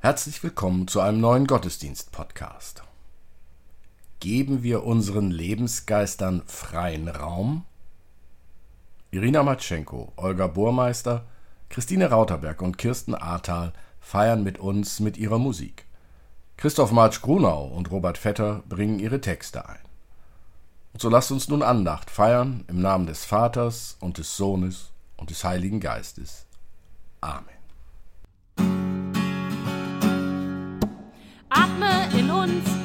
Herzlich willkommen zu einem neuen Gottesdienst-Podcast. Geben wir unseren Lebensgeistern freien Raum? Irina Matschenko, Olga Burmeister, Christine Rauterberg und Kirsten Ahrtal feiern mit uns mit ihrer Musik. Christoph Marsch-Grunau und Robert Vetter bringen ihre Texte ein. Und so lasst uns nun Andacht feiern im Namen des Vaters und des Sohnes und des Heiligen Geistes. Amen. Atme in uns,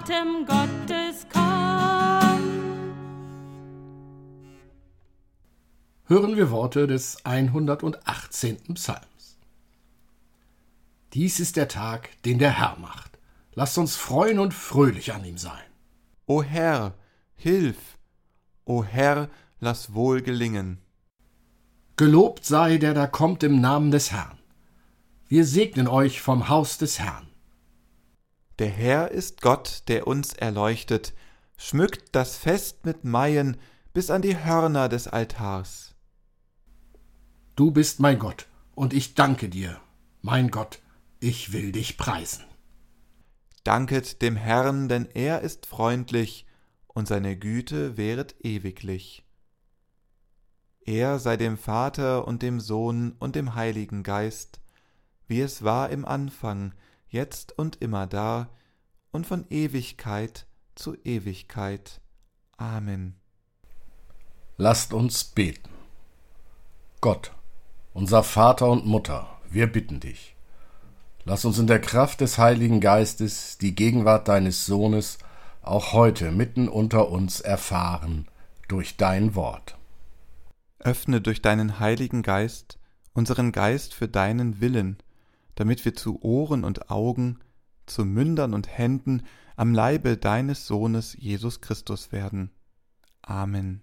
Atem Gottes, komm. hören wir Worte des 118. Psalms. Dies ist der Tag, den der Herr macht. Lasst uns freuen und fröhlich an ihm sein. O Herr, hilf! O Herr, lass wohl gelingen. Gelobt sei, der da kommt im Namen des Herrn. Wir segnen euch vom Haus des Herrn. Der Herr ist Gott, der uns erleuchtet, schmückt das Fest mit Maien bis an die Hörner des Altars. Du bist mein Gott, und ich danke dir, mein Gott, ich will dich preisen. Danket dem Herrn, denn er ist freundlich, und seine Güte währet ewiglich. Er sei dem Vater und dem Sohn und dem Heiligen Geist, wie es war im Anfang, jetzt und immer da, und von Ewigkeit zu Ewigkeit. Amen. Lasst uns beten. Gott, unser Vater und Mutter, wir bitten dich. Lass uns in der Kraft des Heiligen Geistes die Gegenwart deines Sohnes auch heute mitten unter uns erfahren durch dein Wort. Öffne durch deinen Heiligen Geist unseren Geist für deinen Willen, damit wir zu Ohren und Augen, zu Mündern und Händen am Leibe deines Sohnes Jesus Christus werden. Amen.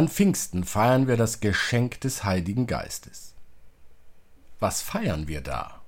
An Pfingsten feiern wir das Geschenk des Heiligen Geistes. Was feiern wir da?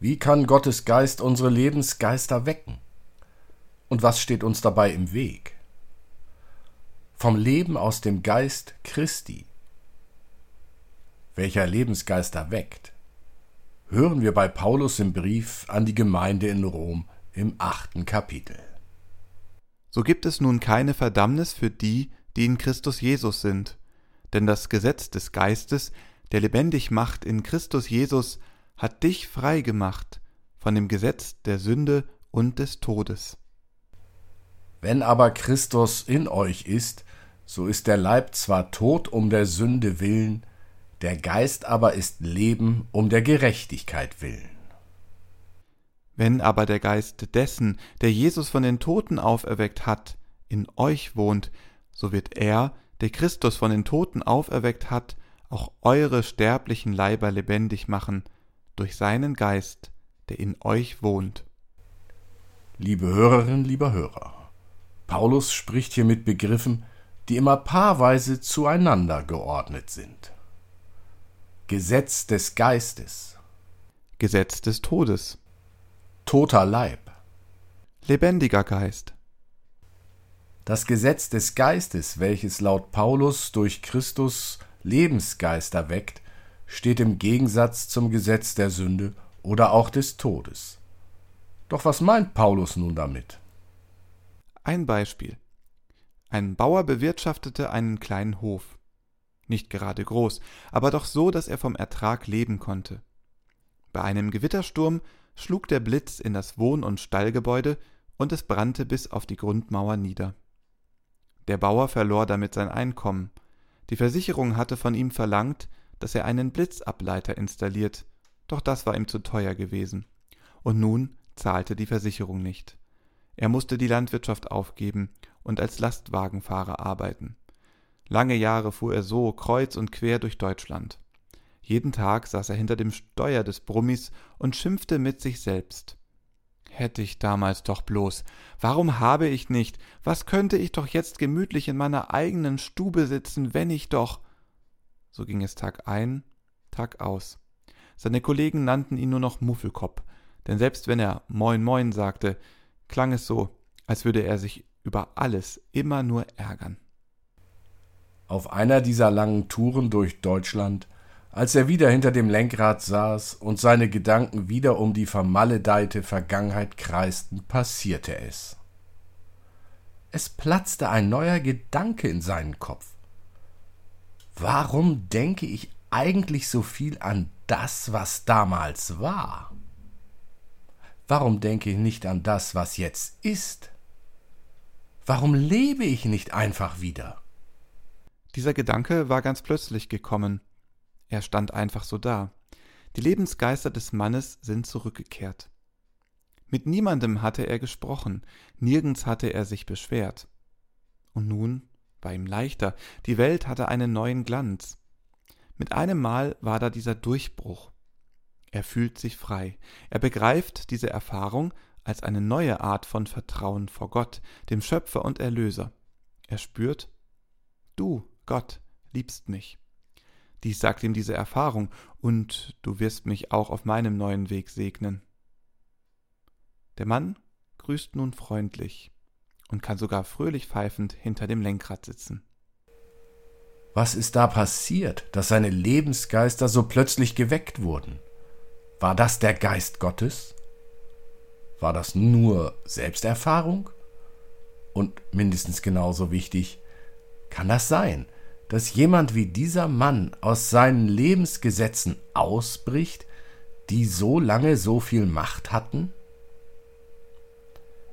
Wie kann Gottes Geist unsere Lebensgeister wecken? Und was steht uns dabei im Weg? Vom Leben aus dem Geist Christi, welcher Lebensgeister weckt, hören wir bei Paulus im Brief an die Gemeinde in Rom im achten Kapitel. So gibt es nun keine Verdammnis für die, die in Christus Jesus sind, denn das Gesetz des Geistes, der lebendig macht in Christus Jesus, hat dich frei gemacht von dem Gesetz der Sünde und des Todes. Wenn aber Christus in euch ist, so ist der Leib zwar tot um der Sünde willen, der Geist aber ist Leben um der Gerechtigkeit willen. Wenn aber der Geist dessen, der Jesus von den Toten auferweckt hat, in euch wohnt, so wird er, der Christus von den Toten auferweckt hat, auch eure sterblichen Leiber lebendig machen, durch seinen Geist, der in euch wohnt. Liebe Hörerinnen, lieber Hörer, Paulus spricht hier mit Begriffen, die immer paarweise zueinander geordnet sind. Gesetz des Geistes, Gesetz des Todes, toter Leib, lebendiger Geist, das Gesetz des Geistes, welches laut Paulus durch Christus Lebensgeister weckt, steht im Gegensatz zum Gesetz der Sünde oder auch des Todes. Doch was meint Paulus nun damit? Ein Beispiel. Ein Bauer bewirtschaftete einen kleinen Hof. Nicht gerade groß, aber doch so, dass er vom Ertrag leben konnte. Bei einem Gewittersturm schlug der Blitz in das Wohn- und Stallgebäude und es brannte bis auf die Grundmauer nieder. Der Bauer verlor damit sein Einkommen. Die Versicherung hatte von ihm verlangt, dass er einen Blitzableiter installiert, doch das war ihm zu teuer gewesen. Und nun zahlte die Versicherung nicht. Er musste die Landwirtschaft aufgeben und als Lastwagenfahrer arbeiten. Lange Jahre fuhr er so kreuz und quer durch Deutschland. Jeden Tag saß er hinter dem Steuer des Brummis und schimpfte mit sich selbst. Hätte ich damals doch bloß. Warum habe ich nicht? Was könnte ich doch jetzt gemütlich in meiner eigenen Stube sitzen, wenn ich doch. So ging es Tag ein, Tag aus. Seine Kollegen nannten ihn nur noch Muffelkopf, denn selbst wenn er Moin Moin sagte, klang es so, als würde er sich über alles immer nur ärgern. Auf einer dieser langen Touren durch Deutschland, als er wieder hinter dem Lenkrad saß und seine Gedanken wieder um die vermaledeite Vergangenheit kreisten, passierte es. Es platzte ein neuer Gedanke in seinen Kopf. Warum denke ich eigentlich so viel an das, was damals war? Warum denke ich nicht an das, was jetzt ist? Warum lebe ich nicht einfach wieder? Dieser Gedanke war ganz plötzlich gekommen. Er stand einfach so da. Die Lebensgeister des Mannes sind zurückgekehrt. Mit niemandem hatte er gesprochen, nirgends hatte er sich beschwert. Und nun war ihm leichter, die Welt hatte einen neuen Glanz. Mit einem Mal war da dieser Durchbruch. Er fühlt sich frei, er begreift diese Erfahrung als eine neue Art von Vertrauen vor Gott, dem Schöpfer und Erlöser. Er spürt, du, Gott, liebst mich. Dies sagt ihm diese Erfahrung, und du wirst mich auch auf meinem neuen Weg segnen. Der Mann grüßt nun freundlich und kann sogar fröhlich pfeifend hinter dem Lenkrad sitzen. Was ist da passiert, dass seine Lebensgeister so plötzlich geweckt wurden? War das der Geist Gottes? War das nur Selbsterfahrung? Und mindestens genauso wichtig, kann das sein, dass jemand wie dieser Mann aus seinen Lebensgesetzen ausbricht, die so lange so viel Macht hatten?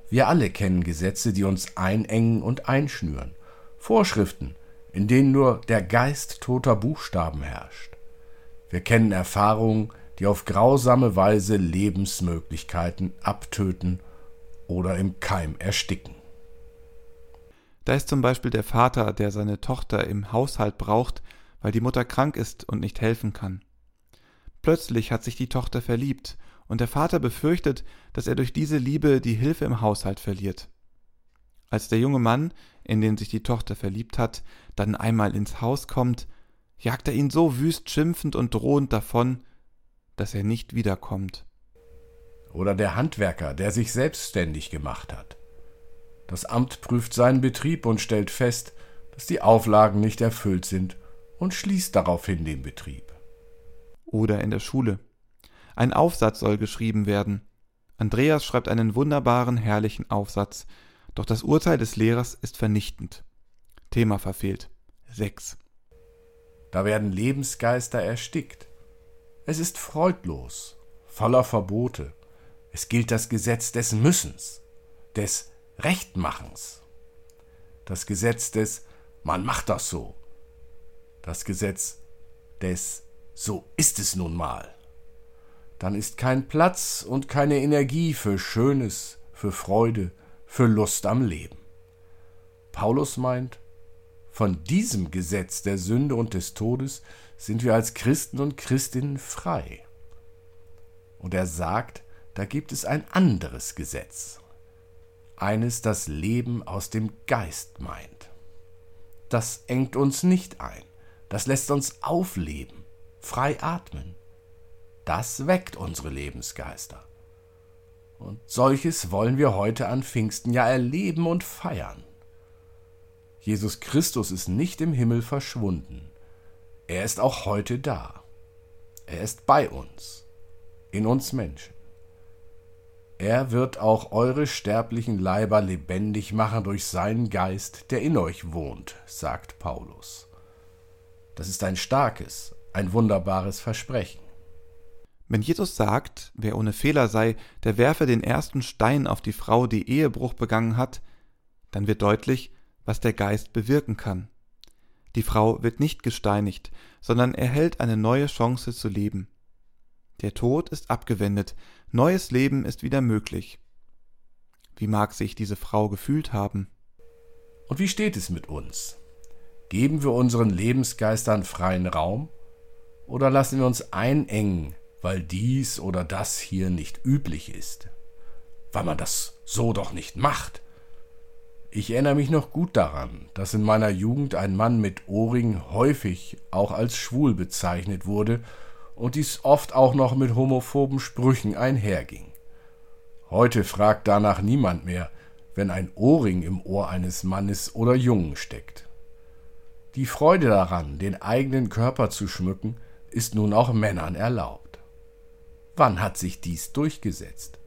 Wir alle kennen Gesetze, die uns einengen und einschnüren, Vorschriften, in denen nur der Geist toter Buchstaben herrscht. Wir kennen Erfahrungen, die auf grausame Weise Lebensmöglichkeiten abtöten oder im Keim ersticken. Da ist zum Beispiel der Vater, der seine Tochter im Haushalt braucht, weil die Mutter krank ist und nicht helfen kann. Plötzlich hat sich die Tochter verliebt, und der Vater befürchtet, dass er durch diese Liebe die Hilfe im Haushalt verliert. Als der junge Mann, in den sich die Tochter verliebt hat, dann einmal ins Haus kommt, jagt er ihn so wüst schimpfend und drohend davon, dass er nicht wiederkommt. Oder der Handwerker, der sich selbstständig gemacht hat. Das Amt prüft seinen Betrieb und stellt fest, dass die Auflagen nicht erfüllt sind und schließt daraufhin den Betrieb. Oder in der Schule. Ein Aufsatz soll geschrieben werden. Andreas schreibt einen wunderbaren, herrlichen Aufsatz, doch das Urteil des Lehrers ist vernichtend. Thema verfehlt. 6. Da werden Lebensgeister erstickt. Es ist freudlos, voller Verbote. Es gilt das Gesetz des Müssens, des Rechtmachens. Das Gesetz des Man macht das so. Das Gesetz des So ist es nun mal. Dann ist kein Platz und keine Energie für Schönes, für Freude, für Lust am Leben. Paulus meint, von diesem Gesetz der Sünde und des Todes sind wir als Christen und Christinnen frei. Und er sagt, da gibt es ein anderes Gesetz, eines, das Leben aus dem Geist meint. Das engt uns nicht ein, das lässt uns aufleben, frei atmen. Das weckt unsere Lebensgeister. Und solches wollen wir heute an Pfingsten ja erleben und feiern. Jesus Christus ist nicht im Himmel verschwunden. Er ist auch heute da. Er ist bei uns, in uns Menschen. Er wird auch eure sterblichen Leiber lebendig machen durch seinen Geist, der in euch wohnt, sagt Paulus. Das ist ein starkes, ein wunderbares Versprechen. Wenn Jesus sagt, wer ohne Fehler sei, der werfe den ersten Stein auf die Frau, die Ehebruch begangen hat, dann wird deutlich, was der Geist bewirken kann. Die Frau wird nicht gesteinigt, sondern erhält eine neue Chance zu leben. Der Tod ist abgewendet, neues Leben ist wieder möglich. Wie mag sich diese Frau gefühlt haben? Und wie steht es mit uns? Geben wir unseren Lebensgeistern freien Raum? Oder lassen wir uns einengen, weil dies oder das hier nicht üblich ist? Weil man das so doch nicht macht? Ich erinnere mich noch gut daran, dass in meiner Jugend ein Mann mit Ohrring häufig auch als schwul bezeichnet wurde und dies oft auch noch mit homophoben Sprüchen einherging. Heute fragt danach niemand mehr, wenn ein Ohrring im Ohr eines Mannes oder Jungen steckt. Die Freude daran, den eigenen Körper zu schmücken, ist nun auch Männern erlaubt. Wann hat sich dies durchgesetzt?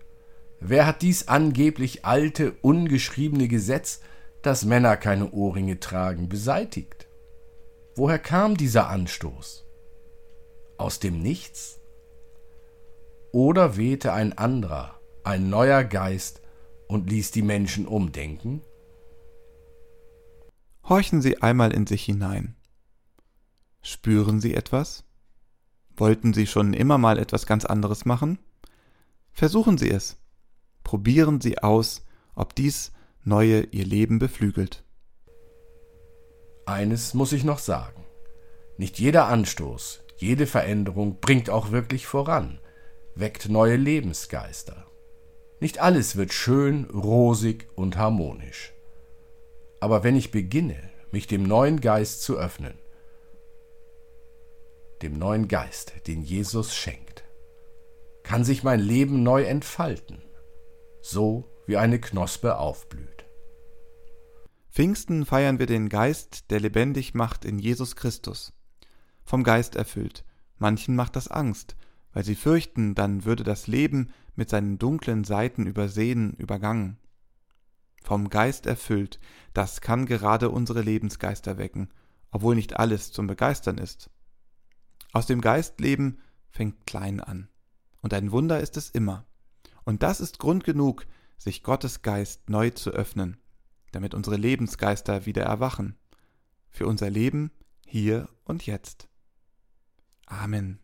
Wer hat dies angeblich alte, ungeschriebene Gesetz, dass Männer keine Ohrringe tragen, beseitigt? Woher kam dieser Anstoß? Aus dem Nichts? Oder wehte ein anderer, ein neuer Geist und ließ die Menschen umdenken? Horchen Sie einmal in sich hinein. Spüren Sie etwas? Wollten Sie schon immer mal etwas ganz anderes machen? Versuchen Sie es. Probieren Sie aus, ob dies Neue Ihr Leben beflügelt. Eines muss ich noch sagen. Nicht jeder Anstoß, jede Veränderung bringt auch wirklich voran, weckt neue Lebensgeister. Nicht alles wird schön, rosig und harmonisch. Aber wenn ich beginne, mich dem neuen Geist zu öffnen, dem neuen Geist, den Jesus schenkt, kann sich mein Leben neu entfalten so wie eine Knospe aufblüht. Pfingsten feiern wir den Geist, der lebendig macht in Jesus Christus. Vom Geist erfüllt. Manchen macht das Angst, weil sie fürchten, dann würde das Leben mit seinen dunklen Seiten übersehen, übergangen. Vom Geist erfüllt, das kann gerade unsere Lebensgeister wecken, obwohl nicht alles zum Begeistern ist. Aus dem Geistleben fängt klein an. Und ein Wunder ist es immer. Und das ist Grund genug, sich Gottes Geist neu zu öffnen, damit unsere Lebensgeister wieder erwachen, für unser Leben hier und jetzt. Amen.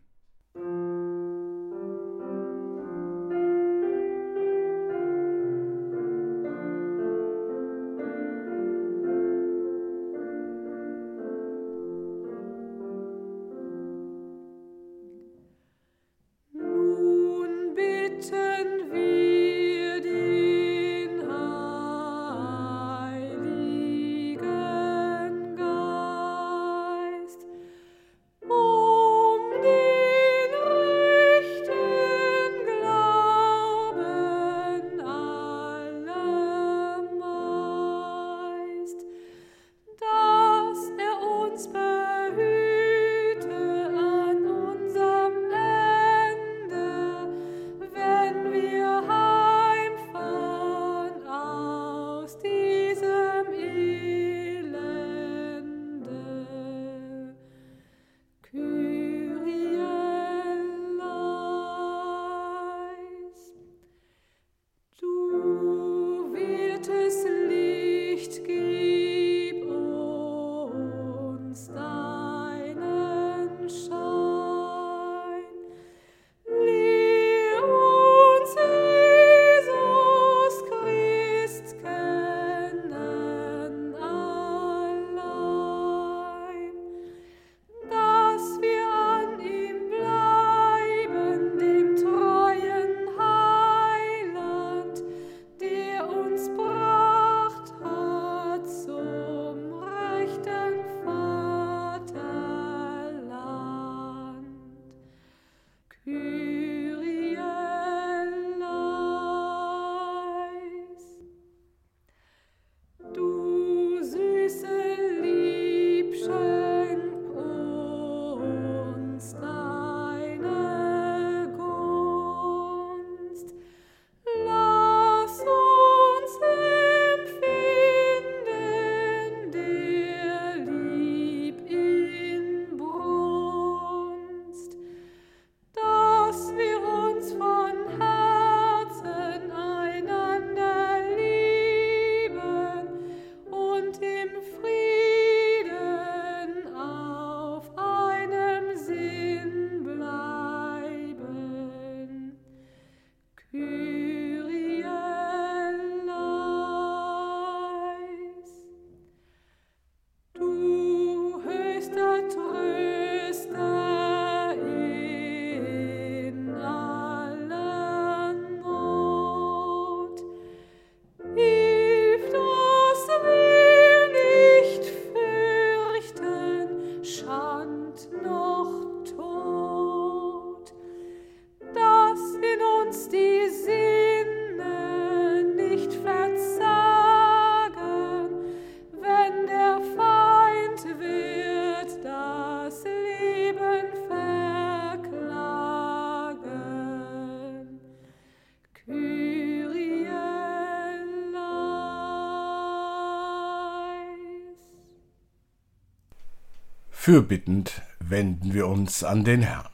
Fürbittend wenden wir uns an den Herrn.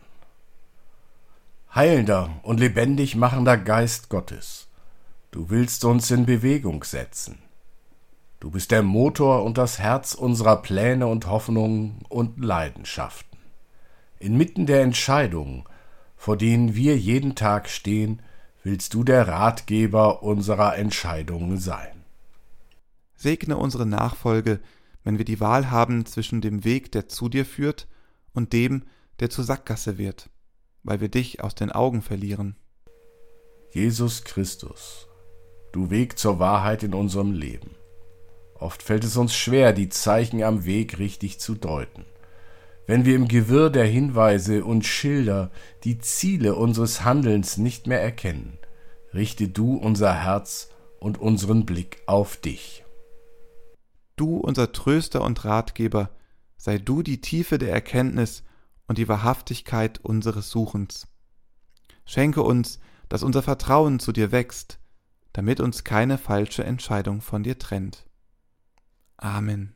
Heilender und lebendig machender Geist Gottes, du willst uns in Bewegung setzen. Du bist der Motor und das Herz unserer Pläne und Hoffnungen und Leidenschaften. Inmitten der Entscheidungen, vor denen wir jeden Tag stehen, willst du der Ratgeber unserer Entscheidungen sein. Segne unsere Nachfolge, wenn wir die Wahl haben zwischen dem Weg, der zu dir führt, und dem, der zur Sackgasse wird, weil wir dich aus den Augen verlieren. Jesus Christus, du Weg zur Wahrheit in unserem Leben. Oft fällt es uns schwer, die Zeichen am Weg richtig zu deuten. Wenn wir im Gewirr der Hinweise und Schilder die Ziele unseres Handelns nicht mehr erkennen, richte du unser Herz und unseren Blick auf dich. Du, unser Tröster und Ratgeber, sei du die Tiefe der Erkenntnis und die Wahrhaftigkeit unseres Suchens. Schenke uns, dass unser Vertrauen zu dir wächst, damit uns keine falsche Entscheidung von dir trennt. Amen.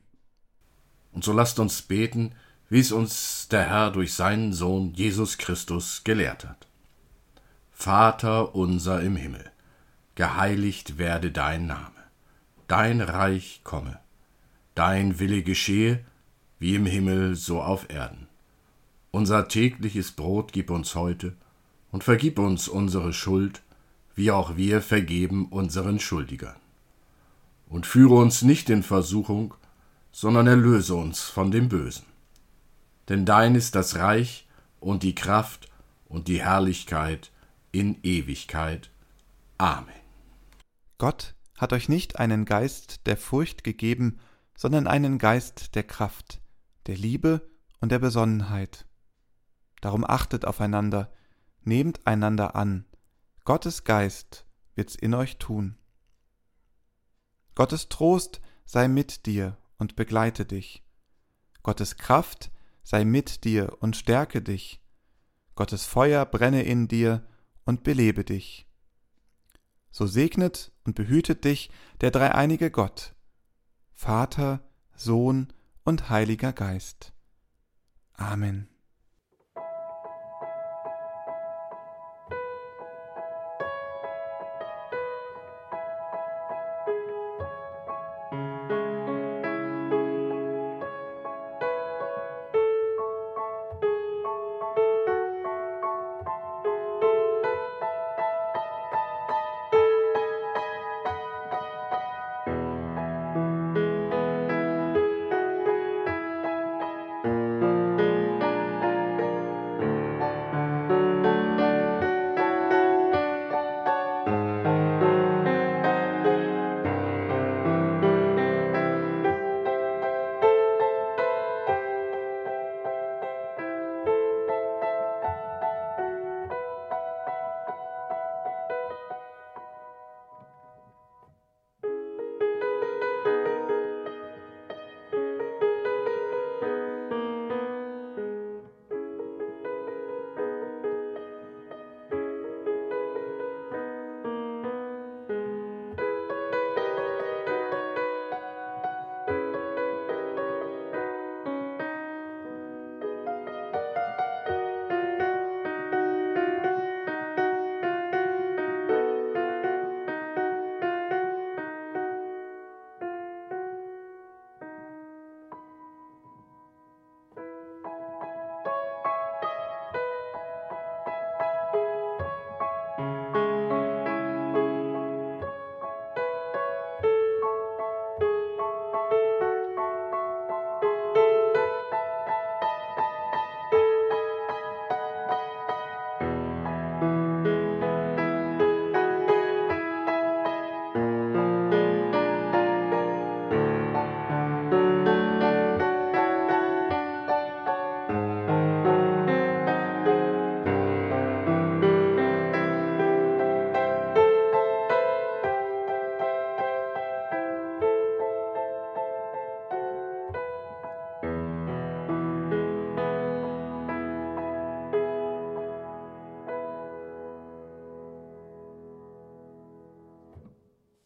Und so lasst uns beten, wie es uns der Herr durch seinen Sohn Jesus Christus gelehrt hat. Vater unser im Himmel, geheiligt werde dein Name, dein Reich komme Dein Wille geschehe, wie im Himmel so auf Erden. Unser tägliches Brot gib uns heute und vergib uns unsere Schuld, wie auch wir vergeben unseren Schuldigern. Und führe uns nicht in Versuchung, sondern erlöse uns von dem Bösen. Denn dein ist das Reich und die Kraft und die Herrlichkeit in Ewigkeit. Amen. Gott hat euch nicht einen Geist der Furcht gegeben, sondern einen Geist der Kraft, der Liebe und der Besonnenheit. Darum achtet aufeinander, nehmt einander an, Gottes Geist wird's in euch tun. Gottes Trost sei mit dir und begleite dich. Gottes Kraft sei mit dir und stärke dich. Gottes Feuer brenne in dir und belebe dich. So segnet und behütet dich der dreieinige Gott, Vater, Sohn und Heiliger Geist. Amen.